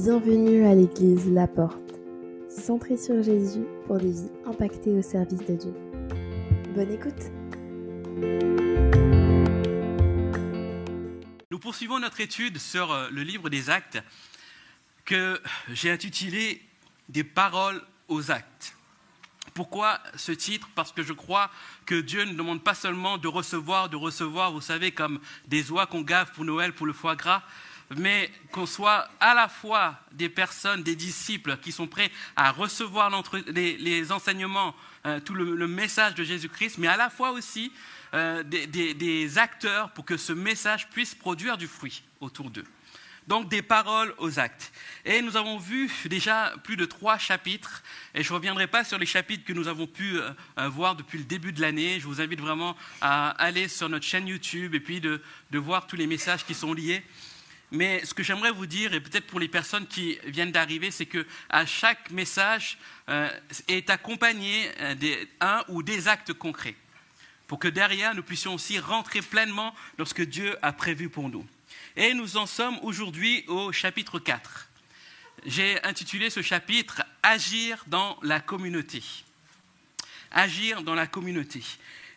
Bienvenue à l'église La Porte, centrée sur Jésus pour des vies impactées au service de Dieu. Bonne écoute Nous poursuivons notre étude sur euh, le livre des actes que j'ai intitulé Des paroles aux actes. Pourquoi ce titre? Parce que je crois que Dieu ne demande pas seulement de recevoir, de recevoir, vous savez, comme des oies qu'on gave pour Noël, pour le foie gras, mais qu'on soit à la fois des personnes, des disciples qui sont prêts à recevoir les, enseignements, euh, tout le, message de Jésus-Christ, mais à la fois aussi euh, des, acteurs pour que ce message puisse produire du fruit autour d'eux. Donc des paroles aux actes. Et nous avons vu déjà plus de trois chapitres, et je ne reviendrai pas sur les chapitres que nous avons pu euh, voir depuis le début de l'année. Je vous invite vraiment à aller sur notre chaîne YouTube et puis de voir tous les messages qui sont liés. Mais ce que j'aimerais vous dire, et peut-être pour les personnes qui viennent d'arriver, c'est que à chaque message euh, est accompagné euh, d'un ou des actes concrets, pour que derrière nous puissions aussi rentrer pleinement dans ce que Dieu a prévu pour nous. Et nous en sommes aujourd'hui au chapitre 4. J'ai intitulé ce chapitre Agir dans la communauté. Agir dans la communauté.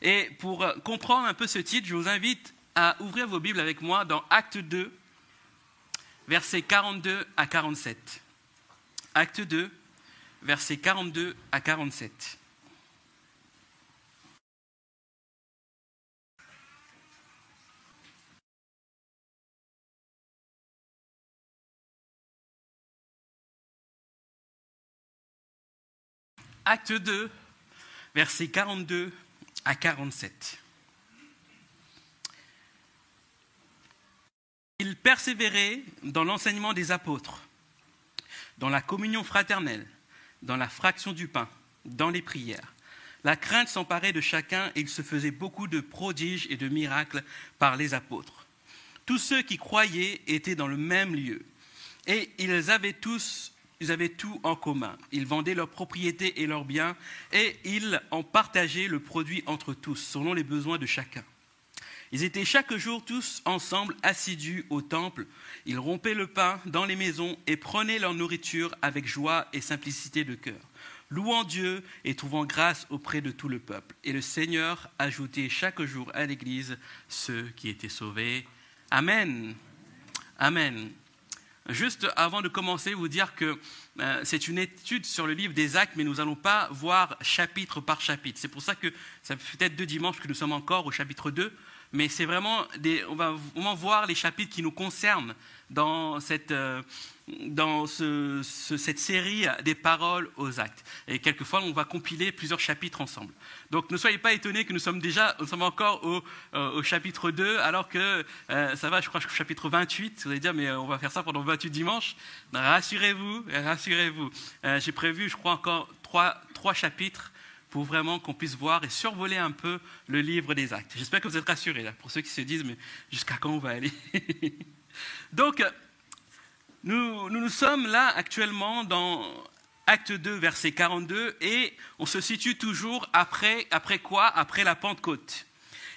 Et pour comprendre un peu ce titre, je vous invite à ouvrir vos Bibles avec moi dans Acte 2, versets 42 à 47. Acte 2, versets 42 à 47. Acte 2, versets 42 à 47. Il persévérait dans l'enseignement des apôtres, dans la communion fraternelle, dans la fraction du pain, dans les prières. La crainte s'emparait de chacun et il se faisait beaucoup de prodiges et de miracles par les apôtres. Tous ceux qui croyaient étaient dans le même lieu et ils avaient tous ils avaient tout en commun. Ils vendaient leurs propriétés et leurs biens et ils en partageaient le produit entre tous, selon les besoins de chacun. Ils étaient chaque jour tous ensemble assidus au temple. Ils rompaient le pain dans les maisons et prenaient leur nourriture avec joie et simplicité de cœur, louant Dieu et trouvant grâce auprès de tout le peuple. Et le Seigneur ajoutait chaque jour à l'Église ceux qui étaient sauvés. Amen. Amen. Juste avant de commencer, vous dire que euh, c'est une étude sur le livre des actes, mais nous n'allons pas voir chapitre par chapitre. C'est pour ça que ça fait peut-être deux dimanches que nous sommes encore au chapitre 2 mais c'est vraiment on va vraiment voir les chapitres qui nous concernent dans cette, euh, dans ce, cette série des paroles aux actes. Et quelquefois, on va compiler plusieurs chapitres ensemble. Donc ne soyez pas étonnés que nous sommes déjà, nous sommes encore au, euh, au chapitre 2, alors que euh, ça va, je crois, jusqu'au chapitre 28. Vous allez dire, mais on va faire ça pendant 28 dimanches. Rassurez-vous, rassurez-vous. J'ai prévu, je crois, encore trois, trois chapitres pour vraiment qu'on puisse voir et survoler un peu le livre des actes. J'espère que vous êtes rassurés, là, pour ceux qui se disent, mais jusqu'à quand on va aller? Donc, nous, nous, sommes là actuellement dans Acte 2, verset 42, et on se situe toujours après, après quoi? Après la Pentecôte.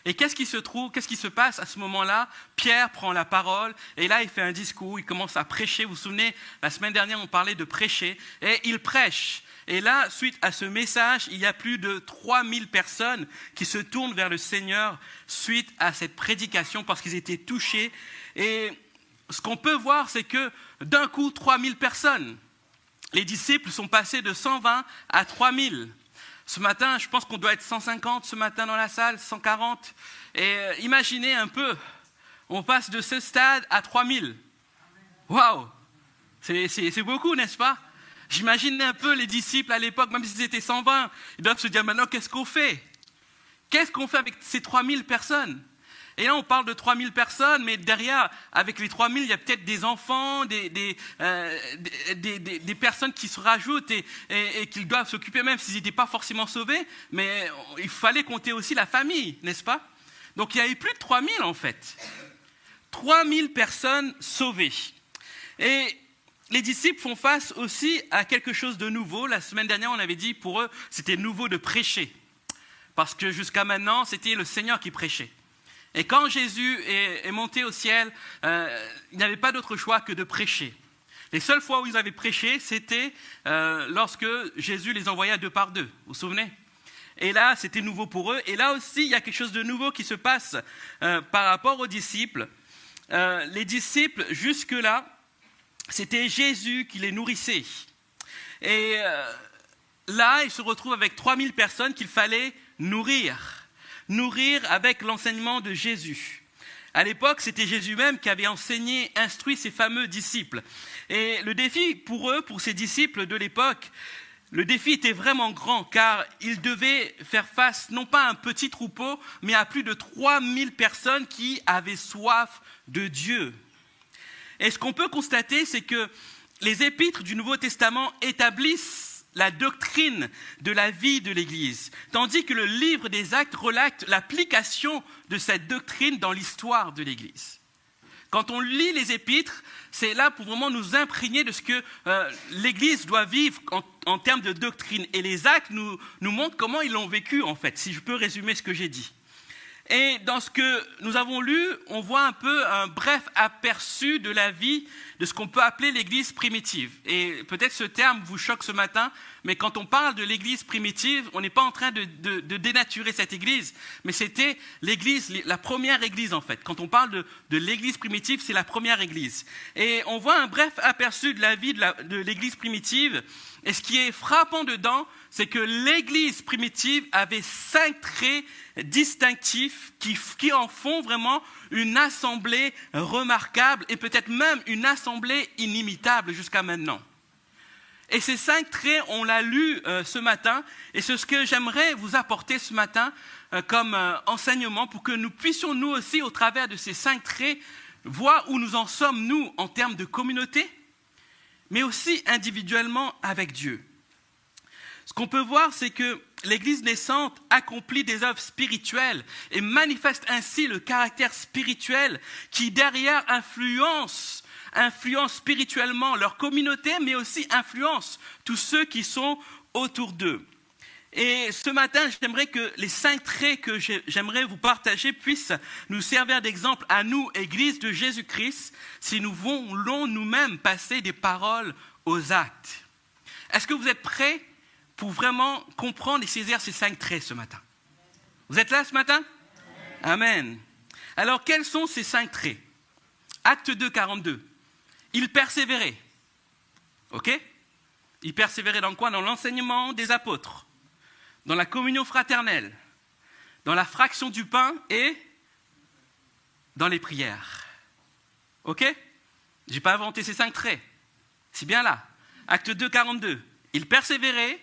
Et qu'est-ce qui se trouve, qu'est-ce qui se passe à ce moment-là? Pierre prend la parole et là il fait un discours, il commence à prêcher. Vous vous souvenez, la semaine dernière on parlait de prêcher et il prêche. Et là, suite à ce message, il y a plus de 3000 personnes qui se tournent vers le Seigneur suite à cette prédication parce qu'ils étaient touchés. Et ce qu'on peut voir, c'est que d'un coup, 3000 personnes. Les disciples sont passés de 120 à 3000. Ce matin, je pense qu'on doit être 150 ce matin dans la salle, 140. Et euh, imaginez un peu, on passe de ce stade à 3000. Waouh! C'est beaucoup, n'est-ce pas? J'imagine un peu les disciples à l'époque, même s'ils étaient 120, ils doivent se dire maintenant qu'est-ce qu'on fait? Qu'est-ce qu'on fait avec ces 3000 personnes et là, on parle de 3000 personnes, mais derrière, avec les 3000, il y a peut-être des enfants, des, des, euh, des, personnes qui se rajoutent et, et, qu'ils doivent s'occuper, même s'ils n'étaient pas forcément sauvés, mais il fallait compter aussi la famille, n'est-ce pas? Donc il y a eu plus de 3000 en fait. 3000 personnes sauvées. Et les disciples font face aussi à quelque chose de nouveau. La semaine dernière, on avait dit pour eux, c'était nouveau de prêcher. Parce que jusqu'à maintenant, c'était le Seigneur qui prêchait. Et quand Jésus est, monté au ciel, euh, il n'avait pas d'autre choix que de prêcher. Les seules fois où ils avaient prêché, c'était euh, lorsque Jésus les envoyait deux par deux. Vous vous souvenez? Et là, c'était nouveau pour eux. Et là aussi, il y a quelque chose de nouveau qui se passe euh, par rapport aux disciples. Euh, les disciples, jusque-là, c'était Jésus qui les nourrissait. Et là, ils se retrouvent avec 3000 personnes qu'il fallait nourrir. Nourrir avec l'enseignement de Jésus. À l'époque, c'était Jésus même qui avait enseigné, instruit ses fameux disciples. Et le défi pour eux, pour ces disciples de l'époque, le défi était vraiment grand car ils devaient faire face non pas à un petit troupeau, mais à plus de 3000 personnes qui avaient soif de Dieu. Et ce qu'on peut constater, c'est que les épîtres du Nouveau Testament établissent la doctrine de la vie de l'Église, tandis que le livre des actes relate l'application de cette doctrine dans l'histoire de l'Église. Quand on lit les épîtres, c'est là pour vraiment nous imprégner de ce que euh, l'Église doit vivre en, termes de doctrine. Et les actes nous montrent comment ils l'ont vécu, en fait, si je peux résumer ce que j'ai dit. Et dans ce que nous avons lu, on voit un peu un bref aperçu de la vie de ce qu'on peut appeler l'Église primitive. Et peut-être ce terme vous choque ce matin, mais quand on parle de l'Église primitive, on n'est pas en train de, dénaturer cette Église, mais c'était l'Église, la première Église en fait. Quand on parle de l'Église primitive, c'est la première Église. Et on voit un bref aperçu de la vie de l'Église primitive. Et ce qui est frappant dedans, c'est que l'Église primitive avait cinq traits distinctifs qui, en font vraiment une assemblée remarquable et peut-être même une assemblée inimitable jusqu'à maintenant. Et ces cinq traits, on l'a lu euh, ce matin, et c'est ce que j'aimerais vous apporter ce matin euh, comme euh, enseignement pour que nous puissions, nous aussi, au travers de ces cinq traits, voir où nous en sommes, nous, en termes de communauté, mais aussi individuellement avec Dieu. Ce qu'on peut voir, c'est que l'Église naissante accomplit des œuvres spirituelles et manifeste ainsi le caractère spirituel qui derrière influence, influence spirituellement leur communauté, mais aussi influence tous ceux qui sont autour d'eux. Et ce matin, j'aimerais que les cinq traits que j'aimerais vous partager puissent nous servir d'exemple à nous, Église de Jésus-Christ, si nous voulons nous-mêmes passer des paroles aux actes. Est-ce que vous êtes prêts pour vraiment comprendre et saisir ces cinq traits ce matin? Vous êtes là ce matin? Amen. Alors, quels sont ces cinq traits? Acte 2, 42. Il persévérait. OK? Il persévérait dans quoi? Dans l'enseignement des apôtres, dans la communion fraternelle, dans la fraction du pain et dans les prières. OK? Je n'ai pas inventé ces cinq traits. C'est bien là. Acte 2, 42. Il persévérait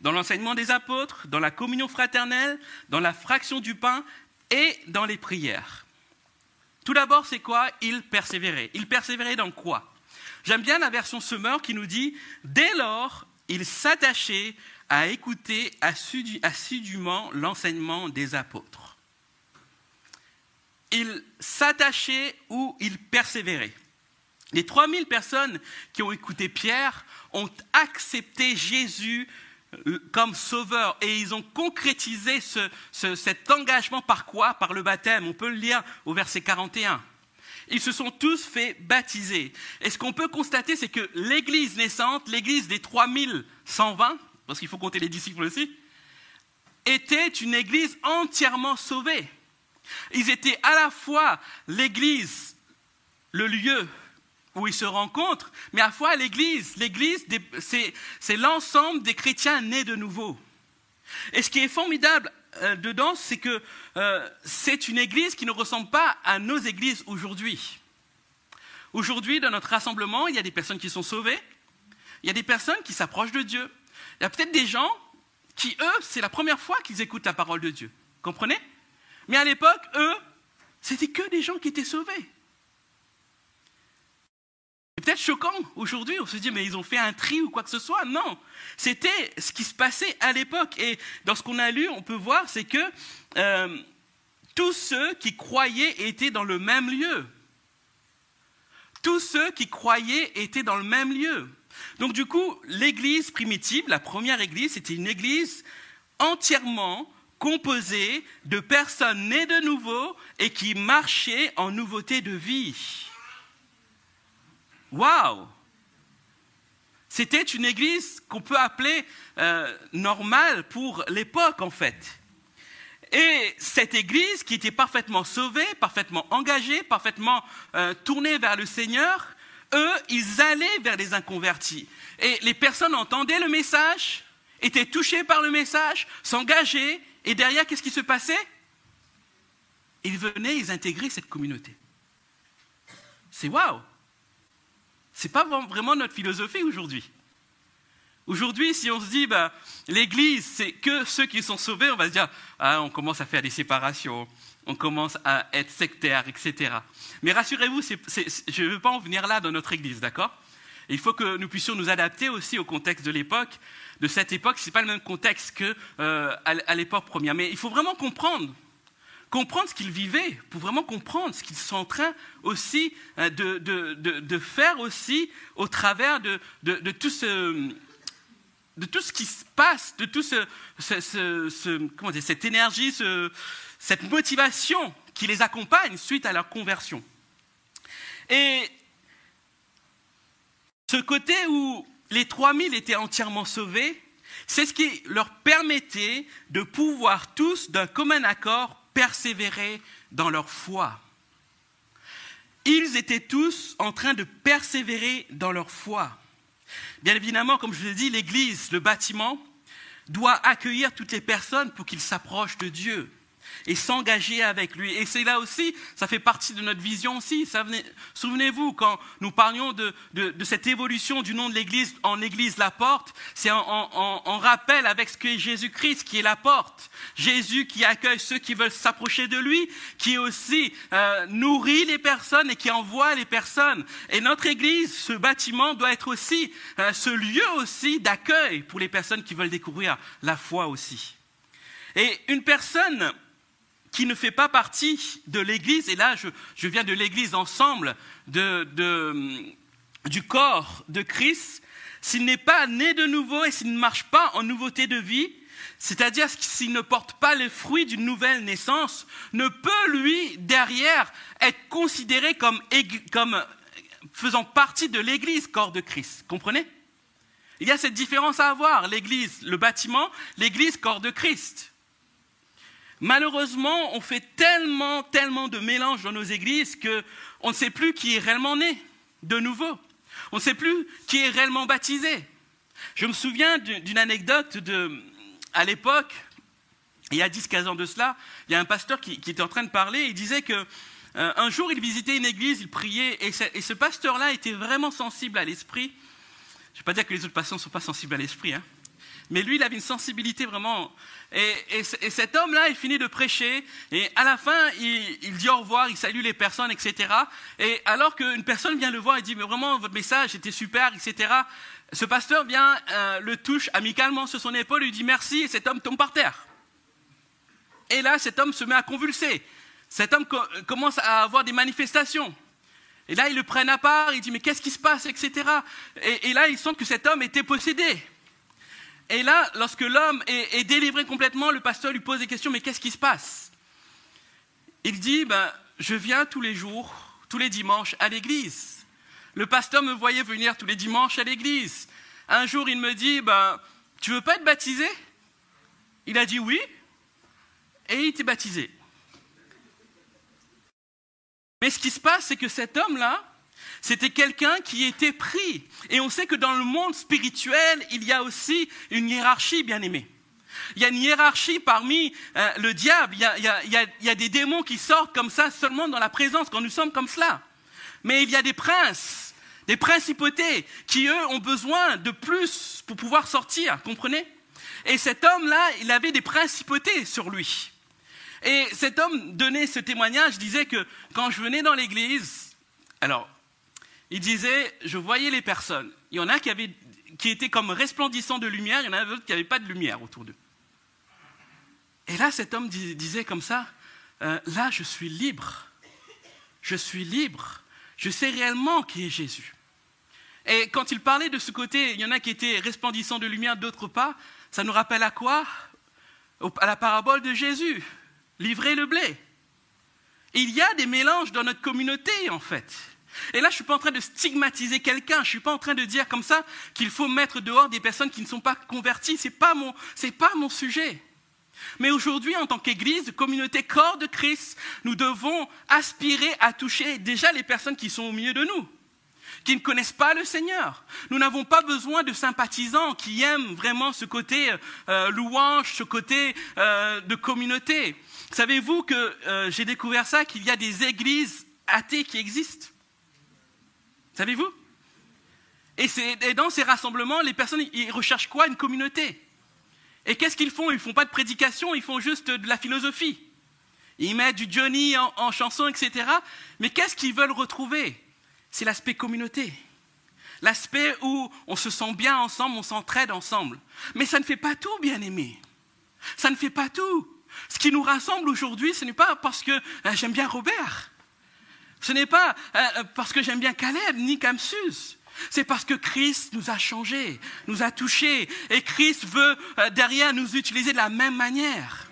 dans l'enseignement des apôtres, dans la communion fraternelle, dans la fraction du pain et dans les prières. Tout d'abord, c'est quoi? Il persévérait. Il persévérait dans quoi? J'aime bien la version Semeur qui nous dit Dès lors, il s'attachait à écouter assidûment l'enseignement des apôtres. Il s'attachait ou il persévérait. Les 3000 personnes qui ont écouté Pierre ont accepté Jésus comme sauveur et ils ont concrétisé cet engagement par quoi? Par le baptême. On peut le lire au verset 41. Ils se sont tous fait baptiser. Et ce qu'on peut constater, c'est que l'église naissante, l'église des 3120, parce qu'il faut compter les disciples aussi, était une église entièrement sauvée. Ils étaient à la fois l'église, le lieu où ils se rencontrent, mais à la fois l'Église. L'Église, c'est l'ensemble des chrétiens nés de nouveau. Et ce qui est formidable euh, dedans, c'est que euh, c'est une Église qui ne ressemble pas à nos églises aujourd'hui. Aujourd'hui, dans notre rassemblement, il y a des personnes qui sont sauvées, il y a des personnes qui s'approchent de Dieu. Il y a peut-être des gens qui, eux, c'est la première fois qu'ils écoutent la parole de Dieu. Comprenez? Mais à l'époque, eux, c'était que des gens qui étaient sauvés. C'est peut-être choquant aujourd'hui, on se dit mais ils ont fait un tri ou quoi que ce soit. Non, c'était ce qui se passait à l'époque. Et dans ce qu'on a lu, on peut voir, c'est que euh, tous ceux qui croyaient étaient dans le même lieu. Tous ceux qui croyaient étaient dans le même lieu. Donc du coup, l'église primitive, la première église, c'était une église entièrement composée de personnes nées de nouveau et qui marchaient en nouveauté de vie. Waouh C'était une église qu'on peut appeler euh, normale pour l'époque, en fait. Et cette église qui était parfaitement sauvée, parfaitement engagée, parfaitement euh, tournée vers le Seigneur, eux, ils allaient vers les inconvertis. Et les personnes entendaient le message, étaient touchées par le message, s'engageaient, et derrière, qu'est-ce qui se passait? Ils venaient, ils intégraient cette communauté. C'est waouh Ce n'est pas vraiment notre philosophie aujourd'hui. Aujourd'hui, si on se dit, bah, l'Église, c'est que ceux qui sont sauvés, on va se dire, ah, on commence à faire des séparations, on commence à être sectaire, etc. Mais rassurez-vous, je ne veux pas en venir là dans notre Église, d'accord? Il faut que nous puissions nous adapter aussi au contexte de l'époque. De cette époque, ce n'est pas le même contexte qu'à euh, l'époque première. Mais il faut vraiment comprendre comprendre ce qu'ils vivaient, pour vraiment comprendre ce qu'ils sont en train aussi euh, de, de, faire aussi au travers de, tout ce, de tout ce qui se passe, de tout ce, cette énergie, cette motivation qui les accompagne suite à leur conversion. Et ce côté où les 3000 étaient entièrement sauvés, c'est ce qui leur permettait de pouvoir tous, d'un commun accord, persévérer dans leur foi. Ils étaient tous en train de persévérer dans leur foi. Bien évidemment, comme je l'ai dit, l'Église, le bâtiment, doit accueillir toutes les personnes pour qu'ils s'approchent de Dieu et s'engager avec lui. Et c'est là aussi, ça fait partie de notre vision aussi. Souvenez-vous, quand nous parlions de, cette évolution du nom de l'Église en Église la porte, c'est en, rappel avec ce qu'est Jésus-Christ qui est la porte. Jésus qui accueille ceux qui veulent s'approcher de lui, qui aussi euh, nourrit les personnes et qui envoie les personnes. Et notre Église, ce bâtiment doit être aussi euh, ce lieu aussi d'accueil pour les personnes qui veulent découvrir la foi aussi. Et une personne qui ne fait pas partie de l'Église, et là je, viens de l'Église ensemble, du corps de Christ, s'il n'est pas né de nouveau et s'il ne marche pas en nouveauté de vie, c'est-à-dire s'il ne porte pas les fruits d'une nouvelle naissance, ne peut lui, derrière, être considéré comme, comme faisant partie de l'Église, corps de Christ. Comprenez? Il y a cette différence à avoir, l'Église, le bâtiment, l'Église, corps de Christ. Malheureusement, on fait tellement, tellement de mélanges dans nos églises qu'on ne sait plus qui est réellement né de nouveau. On ne sait plus qui est réellement baptisé. Je me souviens d'une anecdote de, à l'époque, il y a 10-15 ans de cela, il y a un pasteur qui, était en train de parler, il disait que euh, un jour il visitait une église, il priait, et ce, pasteur-là était vraiment sensible à l'esprit. Je ne vais pas dire que les autres pasteurs ne sont pas sensibles à l'esprit, hein, mais lui, il avait une sensibilité vraiment. Et, cet homme-là, il finit de prêcher, et à la fin, il, dit au revoir, il salue les personnes, etc. Et alors qu'une personne vient le voir et dit, mais vraiment, votre message était super, etc. Ce pasteur vient, euh, le touche amicalement sur son épaule, lui dit merci, et cet homme tombe par terre. Et là, cet homme se met à convulser. Cet homme commence à avoir des manifestations. Et là, ils le prennent à part, il dit, mais qu'est-ce qui se passe, etc. Et, et là, ils sentent que cet homme était possédé. Et là, lorsque l'homme est, délivré complètement, le pasteur lui pose des questions, mais qu'est-ce qui se passe? Il dit, ben, je viens tous les jours, tous les dimanches à l'église. Le pasteur me voyait venir tous les dimanches à l'église. Un jour, il me dit, ben, tu veux pas être baptisé? Il a dit oui, et il était baptisé. Mais ce qui se passe, c'est que cet homme-là, c'était quelqu'un qui était pris. Et on sait que dans le monde spirituel, il y a aussi une hiérarchie, bien aimée. Il y a une hiérarchie parmi euh, le diable. Il y, a, il, y a, il y, a, des démons qui sortent comme ça seulement dans la présence, quand nous sommes comme cela. Mais il y a des princes, des principautés, qui eux ont besoin de plus pour pouvoir sortir, comprenez? Et cet homme-là, il avait des principautés sur lui. Et cet homme donnait ce témoignage, disait que quand je venais dans l'église, alors il disait, je voyais les personnes. Il y en a qui, étaient comme resplendissants de lumière, il y en a d'autres qui n'avaient pas de lumière autour d'eux. Et là, cet homme disait comme ça, euh, là, je suis libre. Je suis libre. Je sais réellement qui est Jésus. Et quand il parlait de ce côté, il y en a qui étaient resplendissants de lumière, d'autres pas, ça nous rappelle à quoi? À la parabole de Jésus, livrer le blé. Il y a des mélanges dans notre communauté, en fait. Et là, je ne suis pas en train de stigmatiser quelqu'un. Je ne suis pas en train de dire comme ça qu'il faut mettre dehors des personnes qui ne sont pas converties. Ce n'est pas, mon, pas mon sujet. Mais aujourd'hui, en tant qu'Église, communauté corps de Christ, nous devons aspirer à toucher déjà les personnes qui sont au milieu de nous, qui ne connaissent pas le Seigneur. Nous n'avons pas besoin de sympathisants qui aiment vraiment ce côté euh, louange, ce côté euh, de communauté. Savez-vous que euh, j'ai découvert ça, qu'il y a des églises athées qui existent? Savez-vous? Et, dans ces rassemblements, les personnes, ils recherchent quoi? Une communauté. Et qu'est-ce qu'ils font? Ils ne font pas de prédication, ils font juste de la philosophie. Ils mettent du Johnny en, en chanson, etc. Mais qu'est-ce qu'ils veulent retrouver? C'est l'aspect communauté. L'aspect où on se sent bien ensemble, on s'entraide ensemble. Mais ça ne fait pas tout, bien aimé. Ça ne fait pas tout. Ce qui nous rassemble aujourd'hui, ce n'est pas parce que euh, j'aime bien Robert. Ce n'est pas euh, euh, parce que j'aime bien Caleb ni Kamsus. C'est parce que Christ nous a changés, nous a touchés, et Christ veut derrière nous utiliser de la même manière.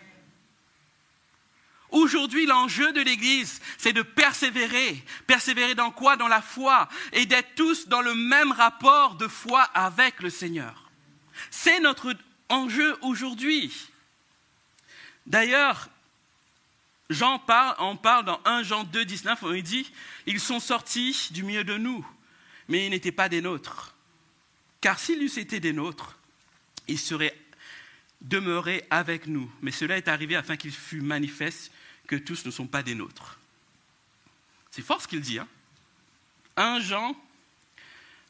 Aujourd'hui, l'enjeu de l'Église, c'est de persévérer. Persévérer dans quoi? Dans la foi, et d'être tous dans le même rapport de foi avec le Seigneur. C'est notre enjeu aujourd'hui. D'ailleurs, Jean parle, on parle dans 1 Jean 2, 19, où il dit Ils sont sortis du milieu de nous, mais ils n'étaient pas des nôtres. Car s'ils eussent été des nôtres, ils seraient demeurés avec nous. Mais cela est arrivé afin qu'il fût manifeste que tous ne sont pas des nôtres. C'est fort ce qu'il dit. Hein 1 Jean,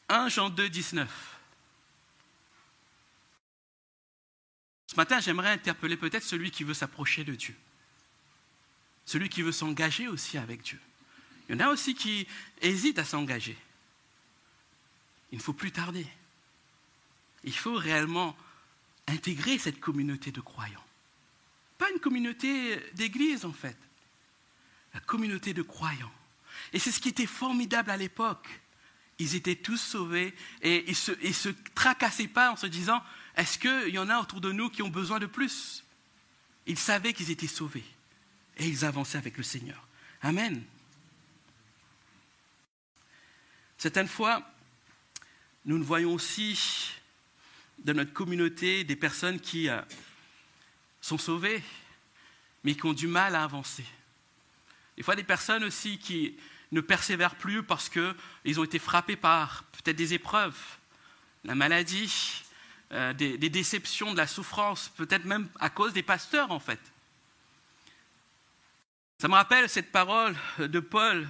1 Jean 2, 19. Ce matin, j'aimerais interpeller peut-être celui qui veut s'approcher de Dieu, celui qui veut s'engager aussi avec Dieu. Il y en a aussi qui hésitent à s'engager. Il ne faut plus tarder. Il faut réellement intégrer cette communauté de croyants. Pas une communauté d'église en fait, la communauté de croyants. Et c'est ce qui était formidable à l'époque. Ils étaient tous sauvés et ils ne se, se tracassaient pas en se disant est-ce qu'il y en a autour de nous qui ont besoin de plus? Ils savaient qu'ils étaient sauvés et ils avançaient avec le Seigneur. Amen. Certaines fois, nous ne voyons aussi dans notre communauté des personnes qui euh, sont sauvées, mais qui ont du mal à avancer. Des fois, des personnes aussi qui ne persévèrent plus parce qu'ils ont été frappés par peut-être des épreuves, la maladie, euh, des, déceptions, de la souffrance, peut-être même à cause des pasteurs en fait. Ça me rappelle cette parole de Paul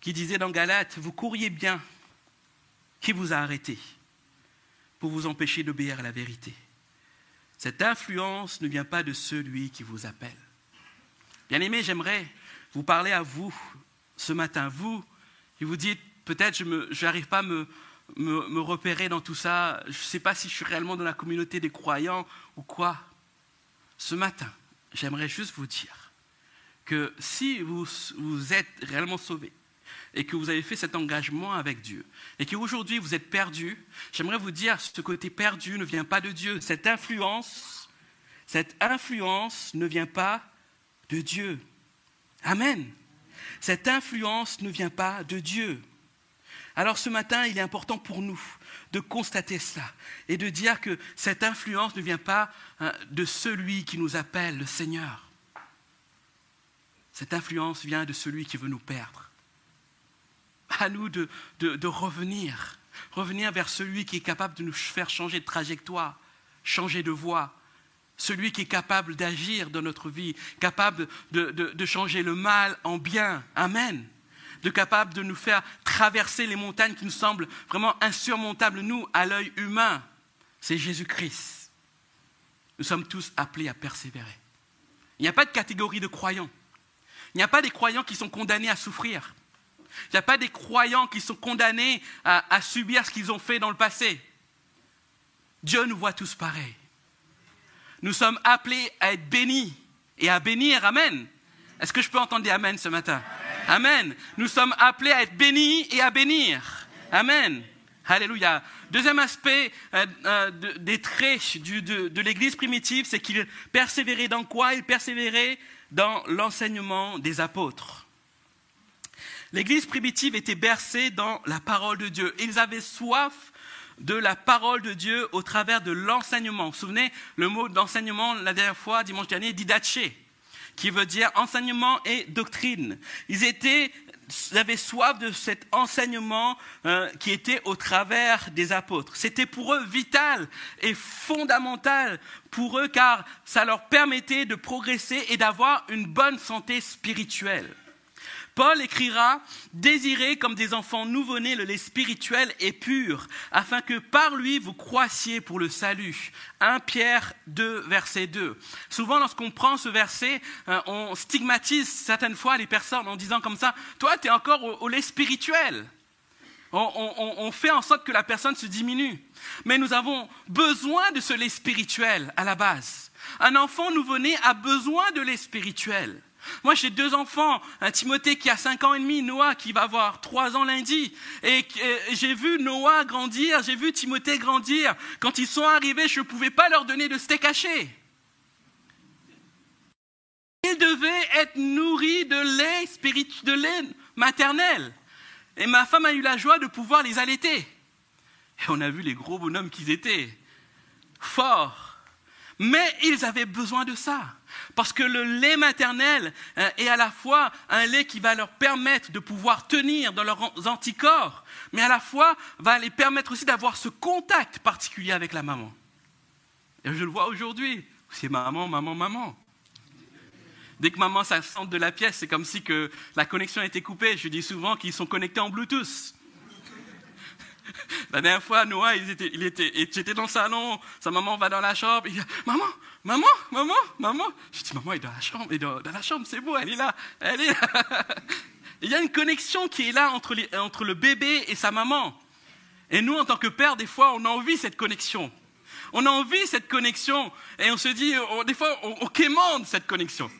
qui disait dans Galates, vous courriez bien, qui vous a arrêté pour vous empêcher d'obéir à la vérité? Cette influence ne vient pas de celui qui vous appelle. Bien aimé, j'aimerais vous parler à vous ce matin, vous qui vous dites, peut-être je n'arrive pas à me, me, repérer dans tout ça. Je ne sais pas si je suis réellement dans la communauté des croyants ou quoi. Ce matin, j'aimerais juste vous dire que si vous, êtes réellement sauvé et que vous avez fait cet engagement avec Dieu et qu'aujourd'hui vous êtes perdu, j'aimerais vous dire ce côté perdu ne vient pas de Dieu. Cette influence, cette influence ne vient pas de Dieu. Amen. Cette influence ne vient pas de Dieu. Alors ce matin, il est important pour nous de constater cela et de dire que cette influence ne vient pas hein, de celui qui nous appelle, le Seigneur. Cette influence vient de celui qui veut nous perdre. À nous de, revenir, revenir vers celui qui est capable de nous faire changer de trajectoire, changer de voie, celui qui est capable d'agir dans notre vie, capable de, de, changer le mal en bien. Amen de capable de nous faire traverser les montagnes qui nous semblent vraiment insurmontables, nous, à l'œil humain. C'est Jésus-Christ. Nous sommes tous appelés à persévérer. Il n'y a pas de catégorie de croyants. Il n'y a pas des croyants qui sont condamnés à souffrir. Il n'y a pas des croyants qui sont condamnés à, subir ce qu'ils ont fait dans le passé. Dieu nous voit tous pareils. Nous sommes appelés à être bénis et à bénir. Amen. Est-ce que je peux entendre des Amen ce matin? Amen. Nous sommes appelés à être bénis et à bénir. Amen. Alléluia. Deuxième aspect euh, euh, des traits de, de l'Église primitive, c'est qu'il persévérait dans quoi? Il persévérait dans l'enseignement des apôtres. L'église primitive était bercée dans la parole de Dieu. Ils avaient soif de la parole de Dieu au travers de l'enseignement. Vous vous souvenez, le mot d'enseignement, la dernière fois, dimanche dernier, didache, qui veut dire enseignement et doctrine. Ils étaient ils avaient soif de cet enseignement euh, qui était au travers des apôtres. C'était pour eux vital et fondamental pour eux car ça leur permettait de progresser et d'avoir une bonne santé spirituelle. Paul écrira Désirez comme des enfants nouveau-nés le lait spirituel et pur, afin que par lui vous croissiez pour le salut. 1 Pierre 2, verset 2. Souvent, lorsqu'on prend ce verset, euh, on stigmatise certaines fois les personnes en disant comme ça Toi, tu es encore au, lait spirituel. on, fait en sorte que la personne se diminue. Mais nous avons besoin de ce lait spirituel à la base. Un enfant nouveau-né a besoin de lait spirituel. Moi, j'ai deux enfants, un Timothée qui a cinq ans et demi, Noah qui va avoir trois ans lundi. Et euh, j'ai vu Noah grandir, j'ai vu Timothée grandir. Quand ils sont arrivés, je ne pouvais pas leur donner de steak haché. Ils devaient être nourris de lait spirituel, de lait maternel. Et ma femme a eu la joie de pouvoir les allaiter. Et on a vu les gros bonhommes qu'ils étaient, forts. Mais ils avaient besoin de ça. Parce que le lait maternel euh, est à la fois un lait qui va leur permettre de pouvoir tenir dans leurs anticorps, mais à la fois va les permettre aussi d'avoir ce contact particulier avec la maman. Et je le vois aujourd'hui. C'est maman, maman, maman. Dès que maman s'absente de la pièce, c'est comme si la connexion était coupée. Je dis souvent qu'ils sont connectés en Bluetooth. La dernière fois, Noah, il était, il j'étais dans le salon, sa maman va dans la chambre, il dit, maman, maman, maman, maman. Je dis, maman, elle est dans la chambre, elle est dans, la chambre, c'est beau, elle est là, elle est là. il y a une connexion qui est là entre, le bébé et sa maman. Et nous, en tant que père, des fois, on a envie cette connexion. On a envie cette connexion et on se dit, des fois, on quémande cette connexion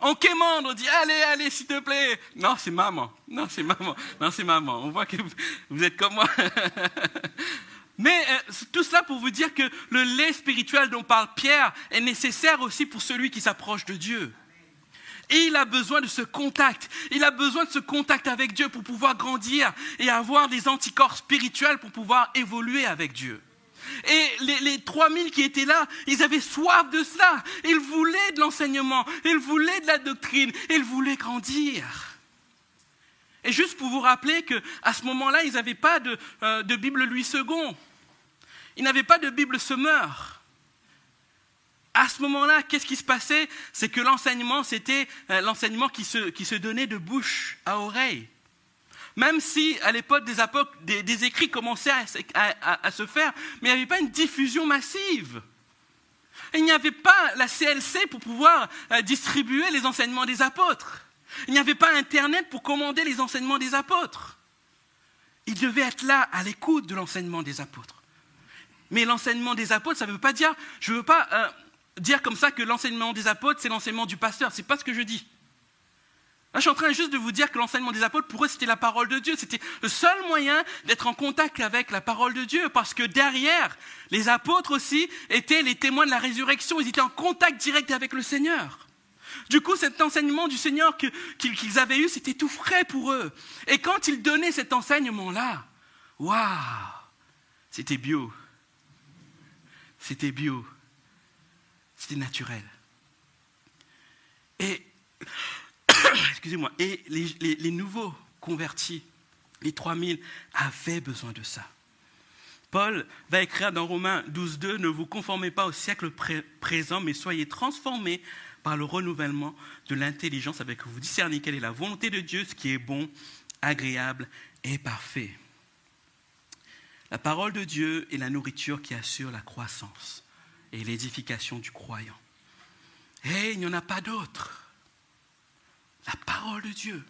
on quémande, on dit allez, allez, s'il te plaît. Non, c'est maman. Non, c'est maman. Non, c'est maman. On voit que vous, êtes comme moi. Mais euh, tout cela pour vous dire que le lait spirituel dont parle Pierre est nécessaire aussi pour celui qui s'approche de Dieu. Et il a besoin de ce contact. Il a besoin de ce contact avec Dieu pour pouvoir grandir et avoir des anticorps spirituels pour pouvoir évoluer avec Dieu. Et les, les 3000 qui étaient là, ils avaient soif de cela. Ils voulaient de l'enseignement, ils voulaient de la doctrine, ils voulaient grandir. Et juste pour vous rappeler qu'à ce moment-là, ils n'avaient pas de, euh, Bible Louis II. Ils n'avaient pas de Bible semeur. À ce moment-là, qu'est-ce qui se passait? C'est que l'enseignement, c'était euh, l'enseignement qui se, qui se donnait de bouche à oreille. Même si à l'époque des écrits commençaient à, se faire, mais il n'y avait pas une diffusion massive. il n'y avait pas la CLC pour pouvoir euh, distribuer les enseignements des apôtres. Il n'y avait pas Internet pour commander les enseignements des apôtres. Il devait être là à l'écoute de l'enseignement des apôtres. Mais l'enseignement des apôtres, ça ne veut pas dire, je ne veux pas euh, dire comme ça que l'enseignement des apôtres, c'est l'enseignement du pasteur. Ce n'est pas ce que je dis. Là, je suis en train juste de vous dire que l'enseignement des apôtres, pour eux, c'était la parole de Dieu. C'était le seul moyen d'être en contact avec la parole de Dieu, parce que derrière, les apôtres aussi étaient les témoins de la résurrection. Ils étaient en contact direct avec le Seigneur. Du coup, cet enseignement du Seigneur qu'ils avaient eu, c'était tout frais pour eux. Et quand ils donnaient cet enseignement-là, waouh, c'était bio. C'était bio. C'était naturel. Et excusez-moi, et les, nouveaux convertis, les 3000, avaient besoin de ça. Paul va écrire dans Romains 12.2, ne vous conformez pas au siècle présent, mais soyez transformés par le renouvellement de l'intelligence avec que vous discernez quelle est la volonté de Dieu, ce qui est bon, agréable et parfait. La parole de Dieu est la nourriture qui assure la croissance et l'édification du croyant. Et il n'y en a pas d'autre la parole de Dieu.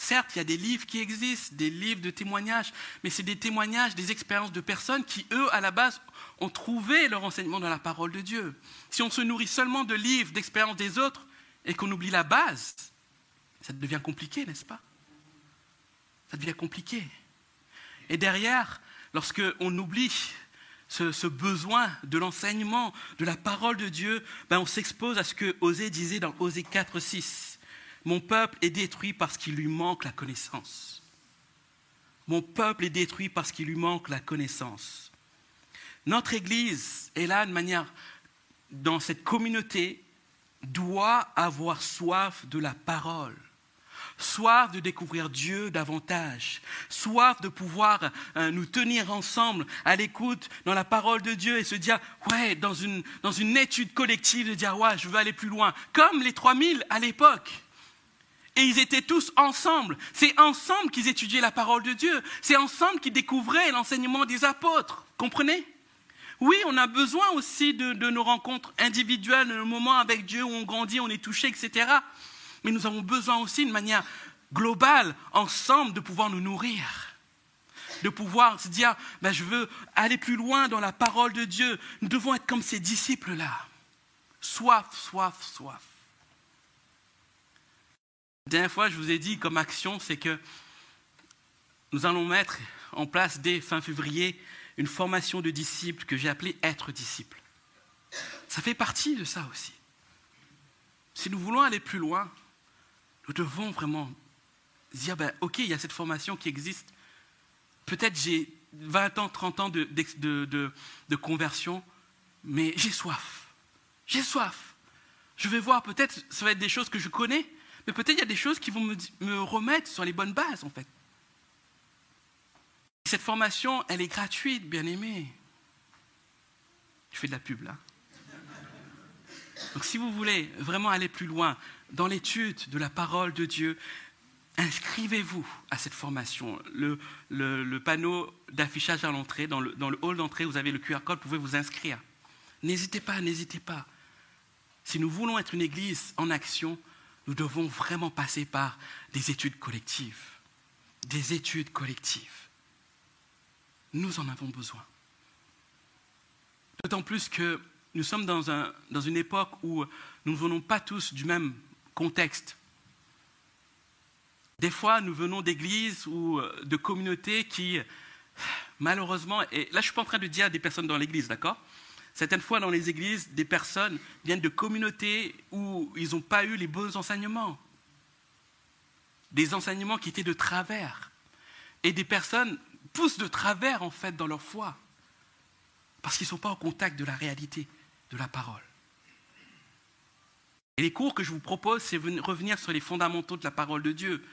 Certes, il y a des livres qui existent, des livres de témoignages, mais c'est des témoignages, des expériences de personnes qui, eux, à la base, ont trouvé leur enseignement dans la parole de Dieu. Si on se nourrit seulement de livres, d'expériences des autres, et qu'on oublie la base, ça devient compliqué, n'est-ce pas? Ça devient compliqué. Et derrière, lorsqu'on oublie ce, besoin de l'enseignement, de la parole de Dieu, ben on s'expose à ce que Osée disait dans Osée 4, 6 Mon peuple est détruit parce qu'il lui manque la connaissance. Mon peuple est détruit parce qu'il lui manque la connaissance. Notre Église est là de manière, dans cette communauté, doit avoir soif de la parole soif de découvrir Dieu davantage, soif de pouvoir euh, nous tenir ensemble à l'écoute dans la parole de Dieu et se dire, ouais, dans une, dans une étude collective, de dire, je veux aller plus loin, comme les 3000 à l'époque. Et ils étaient tous ensemble. C'est ensemble qu'ils étudiaient la parole de Dieu. C'est ensemble qu'ils découvraient l'enseignement des apôtres. Comprenez? Oui, on a besoin aussi de, nos rencontres individuelles, de nos moments avec Dieu où on grandit, on est touché, etc mais nous avons besoin aussi de manière globale, ensemble, de pouvoir nous nourrir. De pouvoir se dire, ben, je veux aller plus loin dans la parole de Dieu. Nous devons être comme ces disciples-là. Soif, soif, soif. Dernière fois, je vous ai dit comme action, c'est que nous allons mettre en place dès fin février une formation de disciples que j'ai appelée être disciple. Ça fait partie de ça aussi. Si nous voulons aller plus loin, nous devons vraiment dire, ben, OK, il y a cette formation qui existe. Peut-être j'ai 20 ans, 30 ans de, de, conversion, mais j'ai soif. J'ai soif. Je vais voir, peut-être ça va être des choses que je connais, mais peut-être il y a des choses qui vont me, me remettre sur les bonnes bases, en fait. Cette formation, elle est gratuite, bien aimé. Je fais de la pub là. Donc si vous voulez vraiment aller plus loin, dans l'étude de la parole de Dieu, inscrivez-vous à cette formation. Le, panneau d'affichage à l'entrée, dans le, dans le hall d'entrée, vous avez le QR code, vous pouvez vous inscrire. N'hésitez pas, n'hésitez pas. Si nous voulons être une église en action, nous devons vraiment passer par des études collectives. Des études collectives. Nous en avons besoin. D'autant plus que nous sommes dans, un, une époque où nous ne venons pas tous du même contexte. Des fois, nous venons d'églises ou euh, de communautés qui, malheureusement, et là je ne suis pas en train de dire des personnes dans l'église, d'accord? Certaines fois dans les églises, des personnes viennent de communautés où ils n'ont pas eu les bons enseignements. Des enseignements qui étaient de travers. Et des personnes poussent de travers, en fait, dans leur foi. Parce qu'ils ne sont pas au contact de la réalité, de la parole. Et les cours que je vous propose, c'est revenir sur les fondamentaux de la parole de Dieu,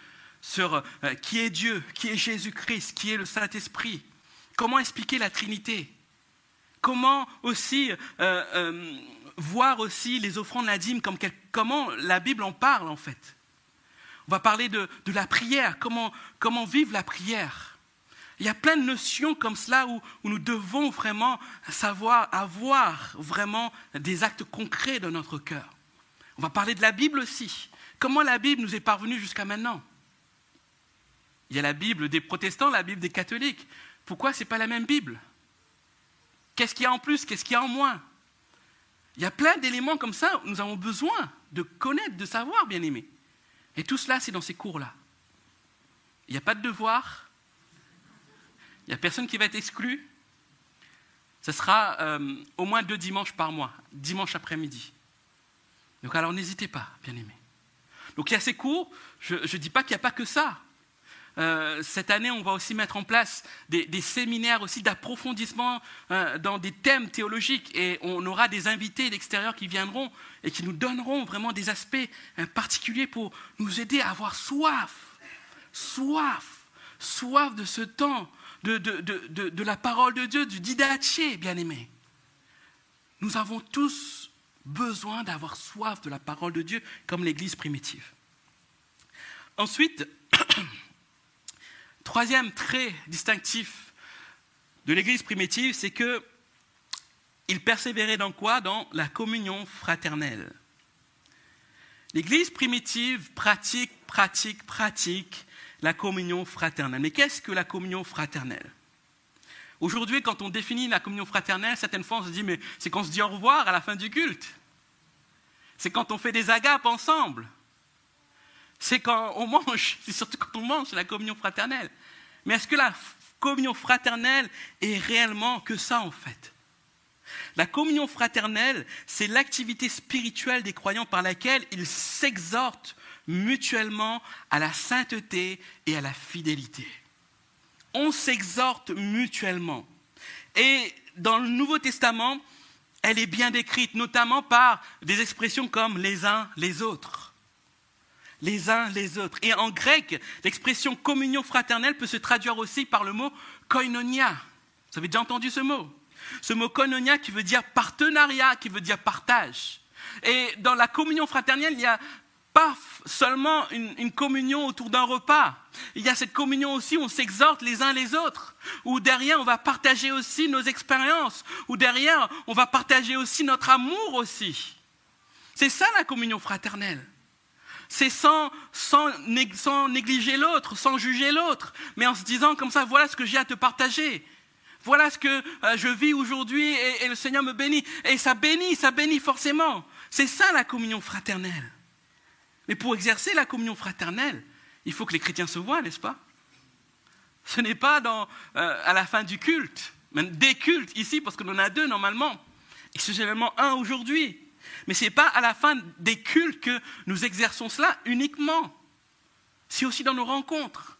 sur euh, qui est Dieu, qui est Jésus-Christ, qui est le Saint-Esprit, comment expliquer la Trinité, comment aussi euh, euh, voir aussi les offrandes de la dîme, comme comment la Bible en parle en fait? On va parler de, la prière, comment, comment vivre la prière. Il y a plein de notions comme cela où, où, nous devons vraiment savoir avoir vraiment des actes concrets dans notre cœur. On va parler de la Bible aussi. Comment la Bible nous est parvenue jusqu'à maintenant? Il y a la Bible des protestants, la Bible des catholiques. Pourquoi ce n'est pas la même Bible? Qu'est-ce qu'il y a en plus? Qu'est-ce qu'il y a en moins? Il y a plein d'éléments comme ça nous avons besoin de connaître, de savoir, bien aimé. Et tout cela, c'est dans ces cours-là. Il n'y a pas de devoir. Il n'y a personne qui va être exclu. Ce sera euh, au moins deux dimanches par mois, dimanche après-midi. Donc alors n'hésitez pas, bien aimé. Donc il y a ces cours, je ne dis pas qu'il n'y a pas que ça. Euh, cette année, on va aussi mettre en place des, séminaires aussi d'approfondissement euh, dans des thèmes théologiques et on aura des invités d'extérieur qui viendront et qui nous donneront vraiment des aspects euh, particuliers pour nous aider à avoir soif, soif, soif de ce temps, de, de, de, de la parole de Dieu, du didaché, bien aimé. Nous avons tous besoin d'avoir soif de la parole de Dieu comme l'Église primitive. Ensuite, troisième trait distinctif de l'Église primitive, c'est que il persévérait dans quoi? Dans la communion fraternelle. L'Église primitive pratique, pratique, pratique la communion fraternelle. Mais qu'est-ce que la communion fraternelle? Aujourd'hui, quand on définit la communion fraternelle, certaines fois on se dit, mais c'est qu'on se dit au revoir à la fin du culte. C'est quand on fait des agapes ensemble. C'est quand on mange, c'est surtout quand on mange, c'est la communion fraternelle. Mais est-ce que la communion fraternelle est réellement que ça en fait? La communion fraternelle, c'est l'activité spirituelle des croyants par laquelle ils s'exhortent mutuellement à la sainteté et à la fidélité. On s'exhorte mutuellement. Et dans le Nouveau Testament, elle est bien décrite, notamment par des expressions comme les uns les autres. Les uns les autres. Et en grec, l'expression communion fraternelle peut se traduire aussi par le mot koinonia. Vous avez déjà entendu ce mot? Ce mot koinonia qui veut dire partenariat, qui veut dire partage. Et dans la communion fraternelle, il n'y a pas seulement une, communion autour d'un repas. Il y a cette communion aussi où on s'exhorte les uns les autres, où derrière on va partager aussi nos expériences, où derrière on va partager aussi notre amour aussi. C'est ça la communion fraternelle. C'est sans, négliger l'autre, sans juger l'autre, mais en se disant comme ça, voilà ce que j'ai à te partager. Voilà ce que euh, je vis aujourd'hui et, le Seigneur me bénit. Et ça bénit, ça bénit forcément. C'est ça la communion fraternelle. Mais pour exercer la communion fraternelle, il faut que les chrétiens se voient, n'est-ce pas? Ce n'est pas euh, à la fin du culte, même des cultes ici, parce qu'on en a deux normalement, et c'est généralement un aujourd'hui. Mais ce n'est pas à la fin des cultes que nous exerçons cela uniquement. C'est aussi dans nos rencontres.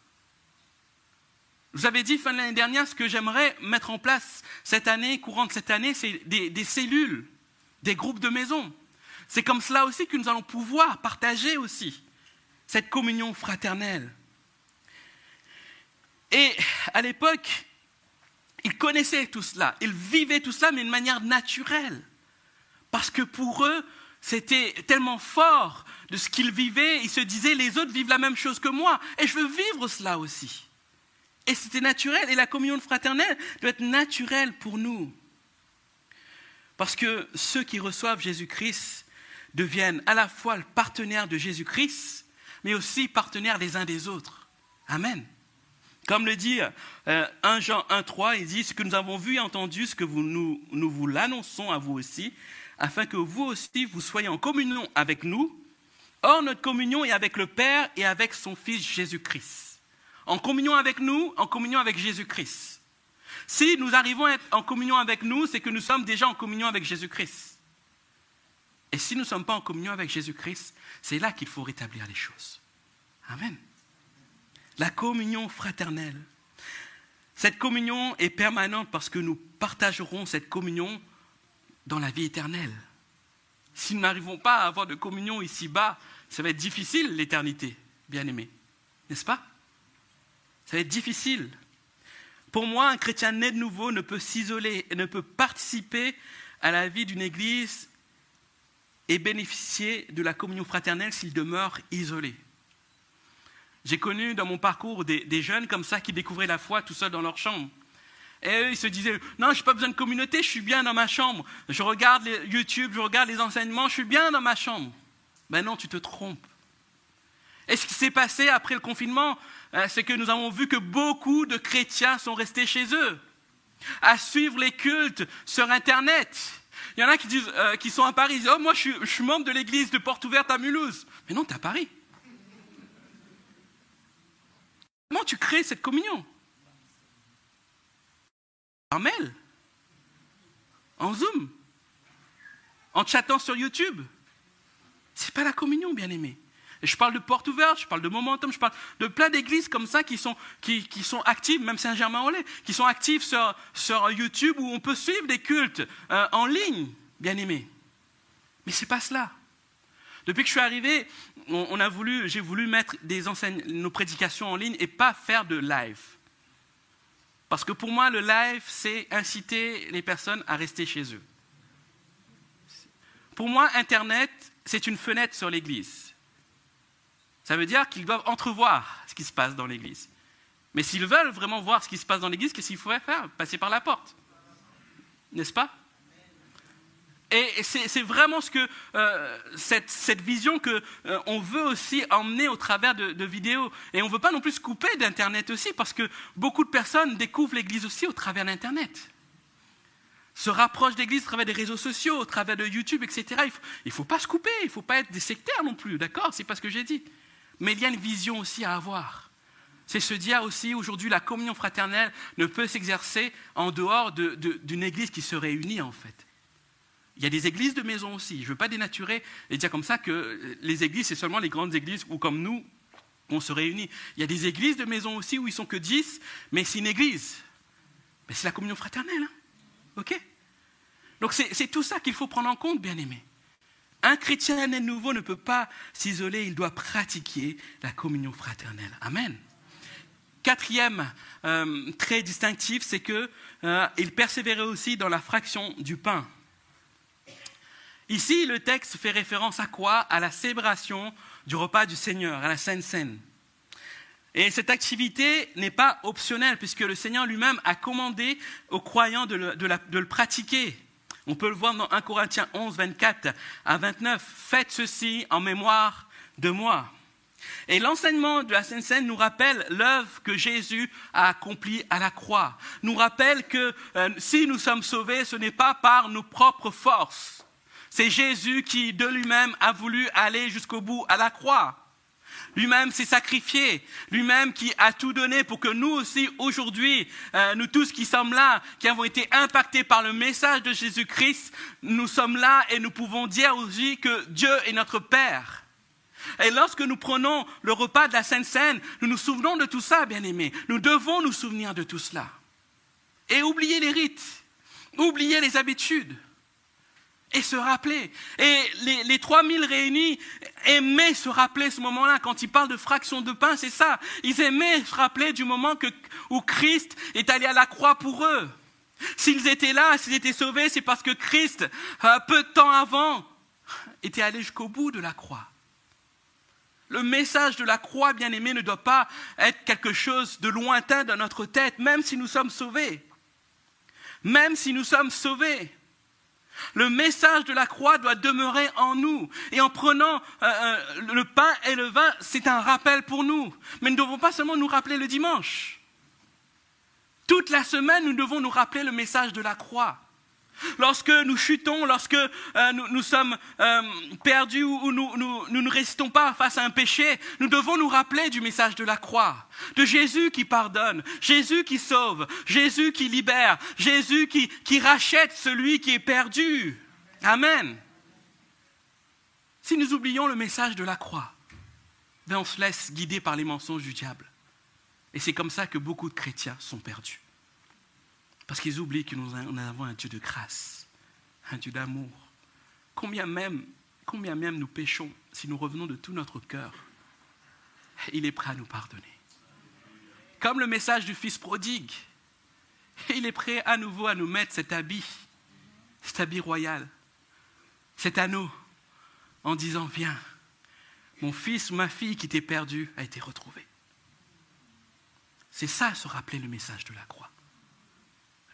vous avais dit fin de l'année dernière, ce que j'aimerais mettre en place cette année, courant de cette année, c'est des cellules, des groupes de maisons. C'est comme cela aussi que nous allons pouvoir partager aussi cette communion fraternelle. Et à l'époque, ils connaissaient tout cela, ils vivaient tout cela, mais de manière naturelle. Parce que pour eux, c'était tellement fort de ce qu'ils vivaient, ils se disaient, les autres vivent la même chose que moi, et je veux vivre cela aussi. Et c'était naturel, et la communion fraternelle doit être naturelle pour nous. Parce que ceux qui reçoivent Jésus-Christ deviennent à la fois le partenaire de Jésus-Christ, mais aussi partenaire les uns des autres. Amen. Comme le dit 1 euh, Jean 1.3, il dit, ce que nous avons vu et entendu, ce que nous vous l'annonçons à vous aussi, afin que vous aussi, vous soyez en communion avec nous. Or, notre communion est avec le Père et avec son Fils Jésus-Christ. En communion avec nous, en communion avec Jésus-Christ. Si nous arrivons à être en communion avec nous, c'est que nous sommes déjà en communion avec Jésus-Christ. Et si nous ne sommes pas en communion avec Jésus-Christ, c'est là qu'il faut rétablir les choses. Amen. La communion fraternelle. Cette communion est permanente parce que nous partagerons cette communion dans la vie éternelle. Si nous n'arrivons pas à avoir de communion ici-bas, ça va être difficile l'éternité, bien aimé. N'est-ce pas? Ça va être difficile. Pour moi, un chrétien né de nouveau ne peut s'isoler et ne peut participer à la vie d'une église et bénéficier de la communion fraternelle s'il demeure isolé. J'ai connu dans mon parcours des, jeunes comme ça qui découvraient la foi tout seuls dans leur chambre. Et eux, ils se disaient, non, je n'ai pas besoin de communauté, je suis bien dans ma chambre. Je regarde les YouTube, je regarde les enseignements, je suis bien dans ma chambre. Ben non, tu te trompes. Et ce qui s'est passé après le confinement, euh, c'est que nous avons vu que beaucoup de chrétiens sont restés chez eux, à suivre les cultes sur Internet. Il y en a qui, disent, euh, qui sont à Paris, ils disent, oh, moi je suis, membre de l'église de Porte Ouverte à Mulhouse. Mais non, tu es à Paris. Comment tu crées cette communion? En mail En Zoom En chattant sur YouTube C'est pas la communion, bien aimé. Et je parle de porte ouverte, je parle de momentum, je parle de plein d'églises comme ça qui sont, qui, sont actives, même Saint-Germain-en-Laye, qui sont actives sur, YouTube où on peut suivre des cultes euh, en ligne, bien aimé. Mais ce n'est pas cela. Depuis que je suis arrivé, on, a voulu, j'ai voulu mettre nos prédications en ligne et pas faire de live. Parce que pour moi, le live, c'est inciter les personnes à rester chez eux. Pour moi, Internet, c'est une fenêtre sur l'Église. Ça veut dire qu'ils doivent entrevoir ce qui se passe dans l'Église. Mais s'ils veulent vraiment voir ce qui se passe dans l'Église, qu'est-ce qu'il faudrait faire? Passer par la porte. N'est-ce pas? Et c'est vraiment ce euh, cette, vision qu'on euh, veut aussi emmener au travers de, vidéos. Et on ne veut pas non plus se couper d'Internet aussi, parce que beaucoup de personnes découvrent l'Église aussi au travers d'Internet. Se rapprochent d'Église au travers des réseaux sociaux, au travers de YouTube, etc. Il ne faut, pas se couper, il ne faut pas être des sectaires non plus, d'accord? C'est pas ce que j'ai dit. Mais il y a une vision aussi à avoir. C'est se dire aussi, aujourd'hui, la communion fraternelle ne peut s'exercer en dehors d'une église qui se réunit, en fait. Il y a des églises de maison aussi. Je ne veux pas dénaturer et dire comme ça que les églises, c'est seulement les grandes églises où, comme nous, on se réunit. Il y a des églises de maison aussi où ils sont que 10, mais c'est une église. Mais c'est la communion fraternelle. Hein. OK? Donc c'est tout ça qu'il faut prendre en compte, bien aimé. Un chrétien né nouveau ne peut pas s'isoler, il doit pratiquer la communion fraternelle. Amen. Quatrième euh, trait distinctif, c'est qu'il euh, persévérait aussi dans la fraction du pain. Ici, le texte fait référence à quoi? À la célébration du repas du Seigneur, à la Sainte Seine. Et cette activité n'est pas optionnelle, puisque le Seigneur lui-même a commandé aux croyants de le, pratiquer. On peut le voir dans 1 Corinthiens 11, 24 à 29. Faites ceci en mémoire de moi. Et l'enseignement de la Sainte Seine nous rappelle l'œuvre que Jésus a accomplie à la croix. Nous rappelle que euh, si nous sommes sauvés, ce n'est pas par nos propres forces. C'est Jésus qui, de lui-même, a voulu aller jusqu'au bout à la croix. Lui-même s'est sacrifié, lui-même qui a tout donné pour que nous aussi, aujourd'hui, euh, nous tous qui sommes là, qui avons été impactés par le message de Jésus-Christ, nous sommes là et nous pouvons dire aussi que Dieu est notre Père. Et lorsque nous prenons le repas de la Sainte Seine, nous nous souvenons de tout ça, bien aimés. Nous devons nous souvenir de tout cela. Et oublier les rites, oublier les habitudes et se rappeler. Et les, les 3000 réunis aimaient se rappeler ce moment-là. Quand ils parlent de fraction de pain, c'est ça. Ils aimaient se rappeler du moment où Christ est allé à la croix pour eux. S'ils étaient là, s'ils étaient sauvés, c'est parce que Christ, euh, peu de temps avant, était allé jusqu'au bout de la croix. Le message de la croix, bien aimé, ne doit pas être quelque chose de lointain dans notre tête, même si nous sommes sauvés. Même si nous sommes sauvés. Le message de la croix doit demeurer en nous. Et en prenant euh, euh, le pain et le vin, c'est un rappel pour nous. Mais nous ne devons pas seulement nous rappeler le dimanche. Toute la semaine, nous devons nous rappeler le message de la croix. Lorsque nous chutons, lorsque euh, nous, sommes euh, perdus ou nous, ne restons pas face à un péché, nous devons nous rappeler du message de la croix, de Jésus qui pardonne, Jésus qui sauve, Jésus qui libère, Jésus qui, qui rachète celui qui est perdu. Amen. Si nous oublions le message de la croix, ben on se laisse guider par les mensonges du diable. Et c'est comme ça que beaucoup de chrétiens sont perdus. Parce qu'ils oublient que nous avons un Dieu de grâce, un Dieu d'amour. Combien même, nous péchons si nous revenons de tout notre cœur, il est prêt à nous pardonner. Comme le message du Fils prodigue, il est prêt à nouveau à nous mettre cet habit, cet habit royal, cet anneau, en disant, viens, mon fils ou ma fille qui t'est perdu a été retrouvé. C'est ça se rappeler le message de la croix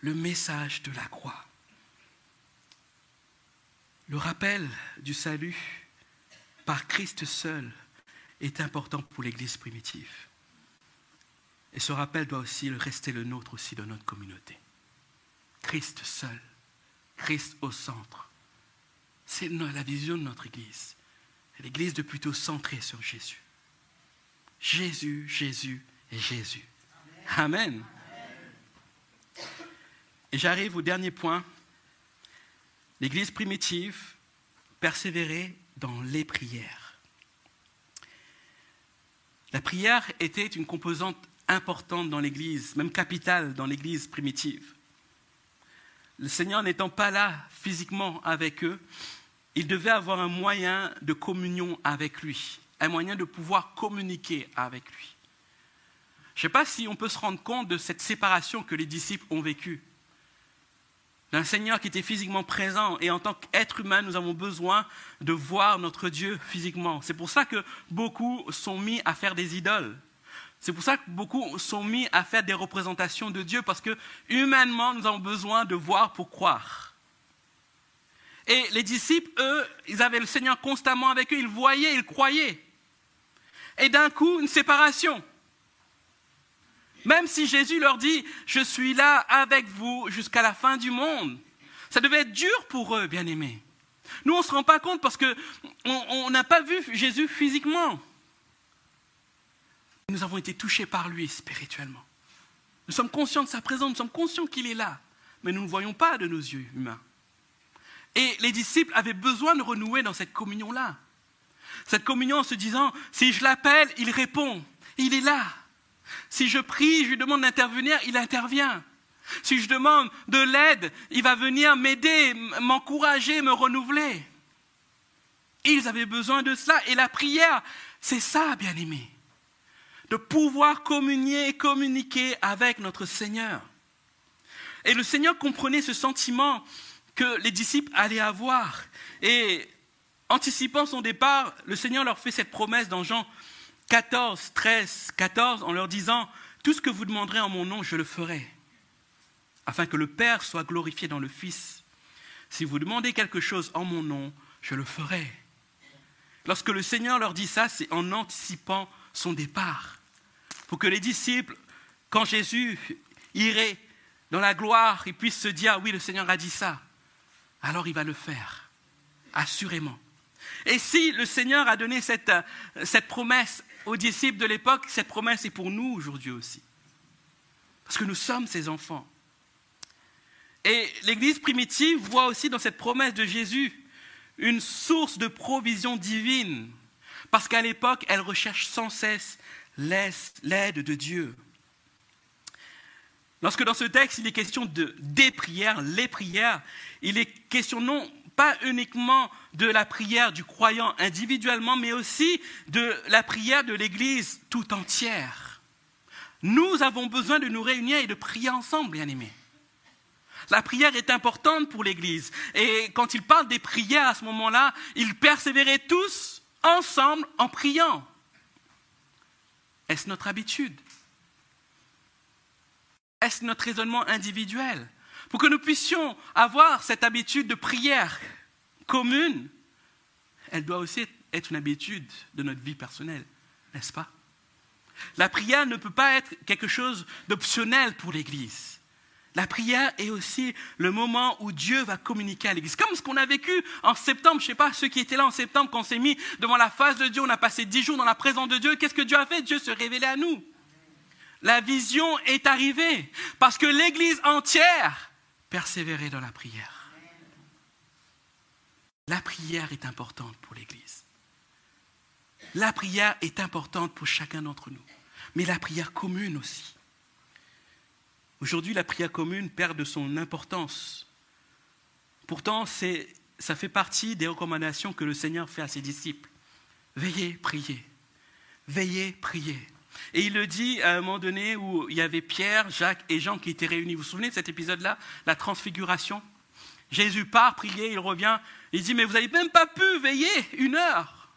le message de la croix. Le rappel du salut par Christ seul est important pour l'Église primitive. Et ce rappel doit aussi rester le nôtre aussi dans notre communauté. Christ seul, Christ au centre. C'est la vision de notre Église. L'Église de plutôt centrée sur Jésus. Jésus, Jésus et Jésus. Amen. Et j'arrive au dernier point. L'Église primitive persévérait dans les prières. La prière était une composante importante dans l'Église, même capitale dans l'Église primitive. Le Seigneur n'étant pas là physiquement avec eux, ils devaient avoir un moyen de communion avec lui, un moyen de pouvoir communiquer avec lui. Je ne sais pas si on peut se rendre compte de cette séparation que les disciples ont vécue d'un Seigneur qui était physiquement présent. Et en tant qu'être humain, nous avons besoin de voir notre Dieu physiquement. C'est pour ça que beaucoup sont mis à faire des idoles. C'est pour ça que beaucoup sont mis à faire des représentations de Dieu, parce que humainement, nous avons besoin de voir pour croire. Et les disciples, eux, ils avaient le Seigneur constamment avec eux, ils voyaient, ils croyaient. Et d'un coup, une séparation. Même si Jésus leur dit, je suis là avec vous jusqu'à la fin du monde. Ça devait être dur pour eux, bien aimés. Nous, on ne se rend pas compte parce qu'on n'a pas vu Jésus physiquement. Nous avons été touchés par lui spirituellement. Nous sommes conscients de sa présence, nous sommes conscients qu'il est là, mais nous ne voyons pas de nos yeux humains. Et les disciples avaient besoin de renouer dans cette communion-là. Cette communion en se disant, si je l'appelle, il répond, il est là. Si je prie, je lui demande d'intervenir, il intervient. Si je demande de l'aide, il va venir m'aider, m'encourager, me renouveler. Ils avaient besoin de cela. Et la prière, c'est ça, bien aimé. De pouvoir communier et communiquer avec notre Seigneur. Et le Seigneur comprenait ce sentiment que les disciples allaient avoir. Et anticipant son départ, le Seigneur leur fait cette promesse dans Jean 14, 13, 14, en leur disant, Tout ce que vous demanderez en mon nom, je le ferai, afin que le Père soit glorifié dans le Fils. Si vous demandez quelque chose en mon nom, je le ferai. Lorsque le Seigneur leur dit ça, c'est en anticipant son départ. Pour que les disciples, quand Jésus irait dans la gloire, ils puissent se dire, oui, le Seigneur a dit ça alors il va le faire, assurément. Et si le Seigneur a donné cette, cette promesse aux disciples de l'époque, cette promesse est pour nous aujourd'hui aussi. Parce que nous sommes ses enfants. Et l'Église primitive voit aussi dans cette promesse de Jésus une source de provision divine. Parce qu'à l'époque, elle recherche sans cesse l'aide de Dieu. Lorsque dans ce texte, il est question de des prières, les prières, il est question non pas uniquement de la prière du croyant individuellement, mais aussi de la prière de l'Église tout entière. Nous avons besoin de nous réunir et de prier ensemble, bien-aimés. La prière est importante pour l'Église. Et quand il parle des prières à ce moment-là, ils persévéraient tous ensemble en priant. Est-ce notre habitude? Est-ce notre raisonnement individuel? Pour que nous puissions avoir cette habitude de prière commune, elle doit aussi être une habitude de notre vie personnelle, n'est-ce pas? La prière ne peut pas être quelque chose d'optionnel pour l'Église. La prière est aussi le moment où Dieu va communiquer à l'Église. Comme ce qu'on a vécu en septembre, je ne sais pas, ceux qui étaient là en septembre, quand on s'est mis devant la face de Dieu, on a passé dix jours dans la présence de Dieu. Qu'est-ce que Dieu a fait? Dieu se révélait à nous la vision est arrivée parce que l'Église entière persévérait dans la prière. La prière est importante pour l'Église. La prière est importante pour chacun d'entre nous, mais la prière commune aussi. Aujourd'hui, la prière commune perd de son importance. Pourtant, ça fait partie des recommandations que le Seigneur fait à ses disciples. Veillez, priez. Veillez, priez. Et il le dit à un moment donné où il y avait Pierre, Jacques et Jean qui étaient réunis. Vous vous souvenez de cet épisode-là? La transfiguration Jésus part prier, il revient, il dit, mais vous n'avez même pas pu veiller une heure.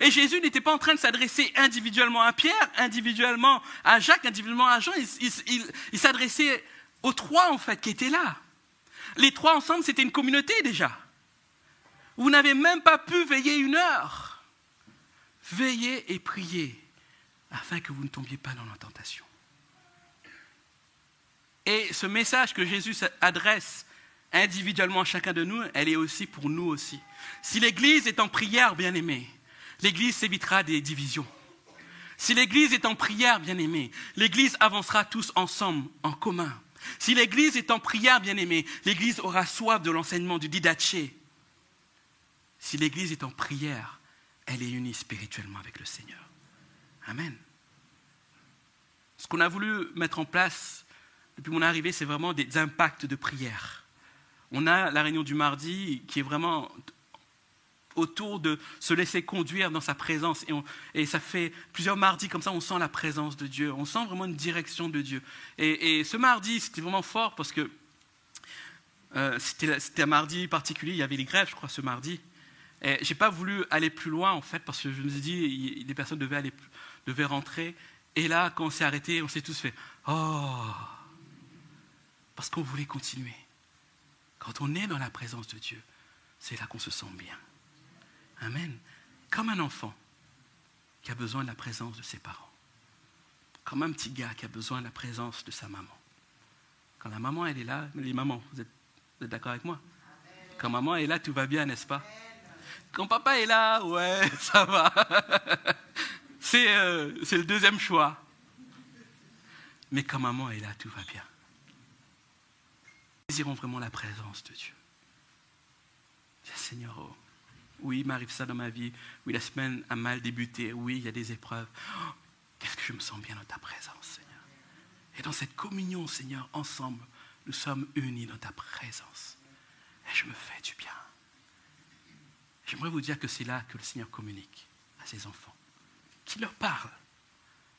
Et Jésus n'était pas en train de s'adresser individuellement à Pierre, individuellement à Jacques, individuellement à Jean, il, s'adressait aux trois en fait qui étaient là. Les trois ensemble, c'était une communauté déjà. Vous n'avez même pas pu veiller une heure. Veillez et priez afin que vous ne tombiez pas dans la tentation. Et ce message que Jésus adresse individuellement à chacun de nous, elle est aussi pour nous aussi. Si l'Église est en prière, bien aimée, l'Église s'évitera des divisions. Si l'Église est en prière, bien aimée, l'Église avancera tous ensemble, en commun. Si l'Église est en prière, bien aimée, l'Église aura soif de l'enseignement du didaché. Si l'Église est en prière, elle est unie spirituellement avec le Seigneur. Amen. Ce qu'on a voulu mettre en place depuis mon arrivée, c'est vraiment des impacts de prière. On a la réunion du mardi qui est vraiment autour de se laisser conduire dans sa présence. Et, ça fait plusieurs mardis comme ça, on sent la présence de Dieu, on sent vraiment une direction de Dieu. Et, ce mardi, c'était vraiment fort parce que euh, c'était un mardi particulier, il y avait les grèves, je crois, ce mardi. Et j'ai pas voulu aller plus loin, en fait, parce que je me suis dit, des personnes devaient aller devait rentrer. Et là, quand on s'est arrêté, on s'est tous fait Oh Parce qu'on voulait continuer. Quand on est dans la présence de Dieu, c'est là qu'on se sent bien. Amen. Comme un enfant qui a besoin de la présence de ses parents. Comme un petit gars qui a besoin de la présence de sa maman. Quand la maman, elle est là, les mamans, vous êtes, d'accord avec moi? Quand maman est là, tout va bien, n'est-ce pas? Quand papa est là, ouais, ça va. Euh, c'est le deuxième choix. Mais quand maman est là, tout va bien. Nous désirons vraiment la présence de Dieu. Seigneur, oui, il m'arrive ça dans ma vie. Oui, la semaine a mal débuté. Oui, il y a des épreuves. Oh, qu'est-ce que je me sens bien dans ta présence, Seigneur. Et dans cette communion, Seigneur, ensemble, nous sommes unis dans ta présence. Et je me fais du bien. J'aimerais vous dire que c'est là que le Seigneur communique à ses enfants. Qu'il leur parle,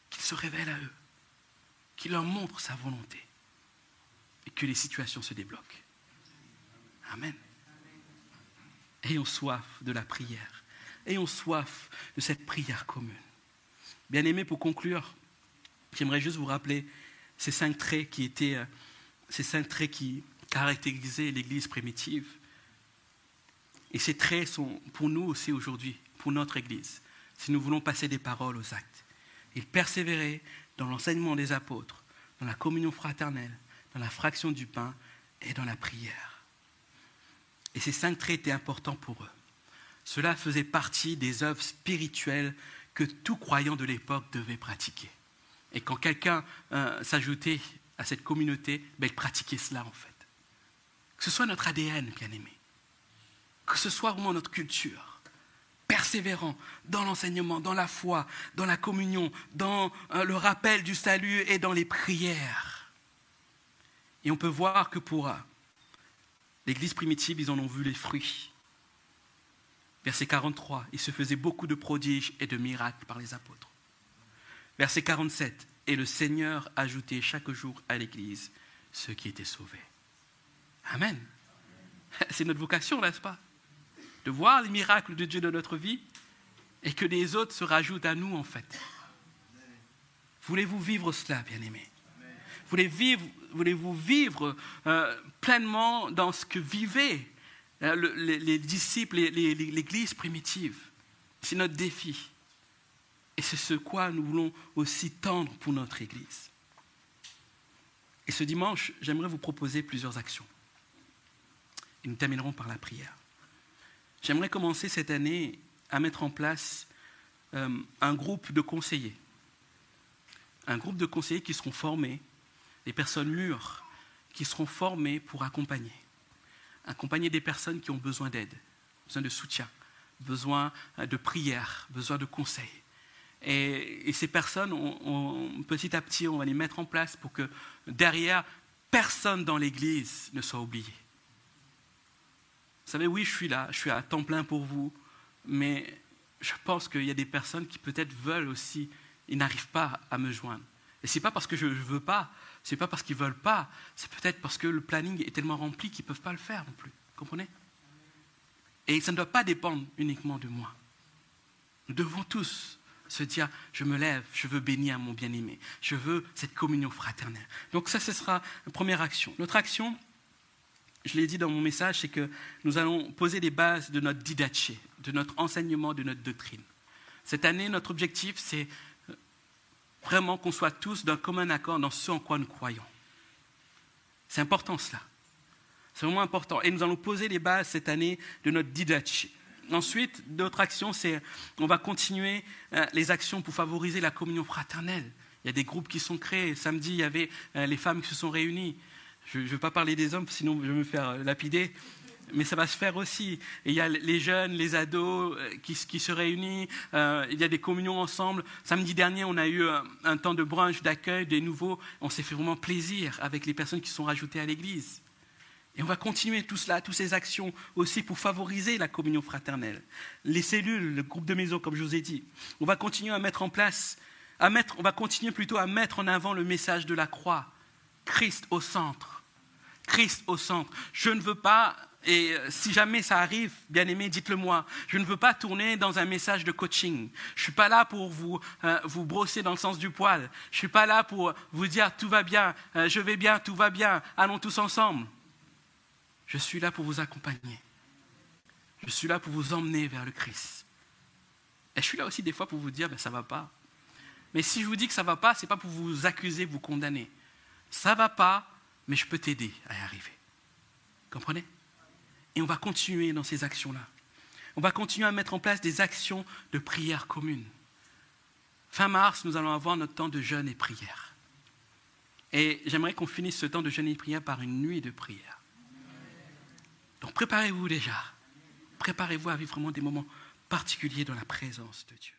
qu'il se révèle à eux, qu'il leur montre sa volonté et que les situations se débloquent. Amen. Ayons soif de la prière. Ayons soif de cette prière commune. Bien aimé, pour conclure, j'aimerais juste vous rappeler ces cinq traits qui étaient, euh, ces cinq traits qui caractérisaient l'Église primitive. Et ces traits sont pour nous aussi aujourd'hui, pour notre Église, si nous voulons passer des paroles aux actes. Il persévérait dans l'enseignement des apôtres, dans la communion fraternelle, dans la fraction du pain et dans la prière. Et ces cinq traits étaient importants pour eux. Cela faisait partie des œuvres spirituelles que tout croyant de l'époque devait pratiquer. Et quand quelqu'un euh, s'ajoutait à cette communauté, ben, il pratiquait cela en fait. Que ce soit notre ADN, bien aimé. Que ce soit vraiment notre culture. Persévérant dans l'enseignement, dans la foi, dans la communion, dans euh, le rappel du salut et dans les prières. Et on peut voir que pour euh, l'Église primitive, ils en ont vu les fruits. Verset 43, il se faisait beaucoup de prodiges et de miracles par les apôtres. Verset 47, et le Seigneur ajoutait chaque jour à l'Église ceux qui étaient sauvés. Amen. C'est notre vocation, n'est-ce pas? De voir les miracles de Dieu dans notre vie et que les autres se rajoutent à nous, en fait. Voulez-vous vivre cela, bien-aimés Voulez-vous vivre, euh, pleinement dans ce que vivaient euh, les, disciples, l'Église primitive? C'est notre défi. Et c'est ce quoi nous voulons aussi tendre pour notre Église. Et ce dimanche, j'aimerais vous proposer plusieurs actions. Et nous terminerons par la prière. J'aimerais commencer cette année à mettre en place euh, un groupe de conseillers. Un groupe de conseillers qui seront formés, des personnes mûres, qui seront formées pour accompagner. Accompagner des personnes qui ont besoin d'aide, besoin de soutien, besoin de prière, besoin de conseils. Et, ces personnes, petit à petit, on va les mettre en place pour que derrière, personne dans l'Église ne soit oublié. Vous savez, oui, je suis là, je suis à temps plein pour vous, mais je pense qu'il y a des personnes qui peut-être veulent aussi, ils n'arrivent pas à me joindre. Et ce n'est pas parce que je ne veux pas, ce n'est pas parce qu'ils ne veulent pas, c'est peut-être parce que le planning est tellement rempli qu'ils ne peuvent pas le faire non plus. Comprenez? Et ça ne doit pas dépendre uniquement de moi. Nous devons tous se dire, je me lève, je veux bénir mon bien-aimé, je veux cette communion fraternelle. Donc ça, ce sera la première action. Notre action, je l'ai dit dans mon message, c'est que nous allons poser les bases de notre didaché, de notre enseignement, de notre doctrine. Cette année, notre objectif, c'est vraiment qu'on soit tous d'un commun accord dans ce en quoi nous croyons. C'est important cela. C'est vraiment important. Et nous allons poser les bases cette année de notre didaché. Ensuite, d'autres actions, c'est on va continuer euh, les actions pour favoriser la communion fraternelle. Il y a des groupes qui sont créés. Samedi, il y avait euh, les femmes qui se sont réunies. Je ne veux pas parler des hommes, sinon je vais me faire euh, lapider. Mais ça va se faire aussi. Il y a les jeunes, les ados qui, se réunissent. il y a des communions ensemble. Samedi dernier, on a eu un temps de brunch, d'accueil des nouveaux. On s'est fait vraiment plaisir avec les personnes qui sont rajoutées à l'église. Et on va continuer tout cela, toutes ces actions aussi pour favoriser la communion fraternelle. Les cellules, le groupe de maison, comme je vous ai dit. On va continuer à mettre en place, à mettre, on va continuer plutôt à mettre en avant le message de la croix. Christ au centre. Christ au centre. Je ne veux pas, et si jamais ça arrive, bien aimé, dites-le moi, je ne veux pas tourner dans un message de coaching. Je ne suis pas là pour vous, euh, vous brosser dans le sens du poil. Je ne suis pas là pour vous dire tout va bien, euh, je vais bien, tout va bien, allons tous ensemble. Je suis là pour vous accompagner. Je suis là pour vous emmener vers le Christ. Et je suis là aussi des fois pour vous dire, ben, ça ne va pas. Mais si je vous dis que ça ne va pas, ce n'est pas pour vous accuser, vous condamner. Ça ne va pas, mais je peux t'aider à y arriver. Comprenez? Et on va continuer dans ces actions-là. On va continuer à mettre en place des actions de prière commune. Fin mars, nous allons avoir notre temps de jeûne et prière. Et j'aimerais qu'on finisse ce temps de jeûne et prière par une nuit de prière. Donc préparez-vous déjà. préparez-vous à vivre vraiment des moments particuliers dans la présence de Dieu.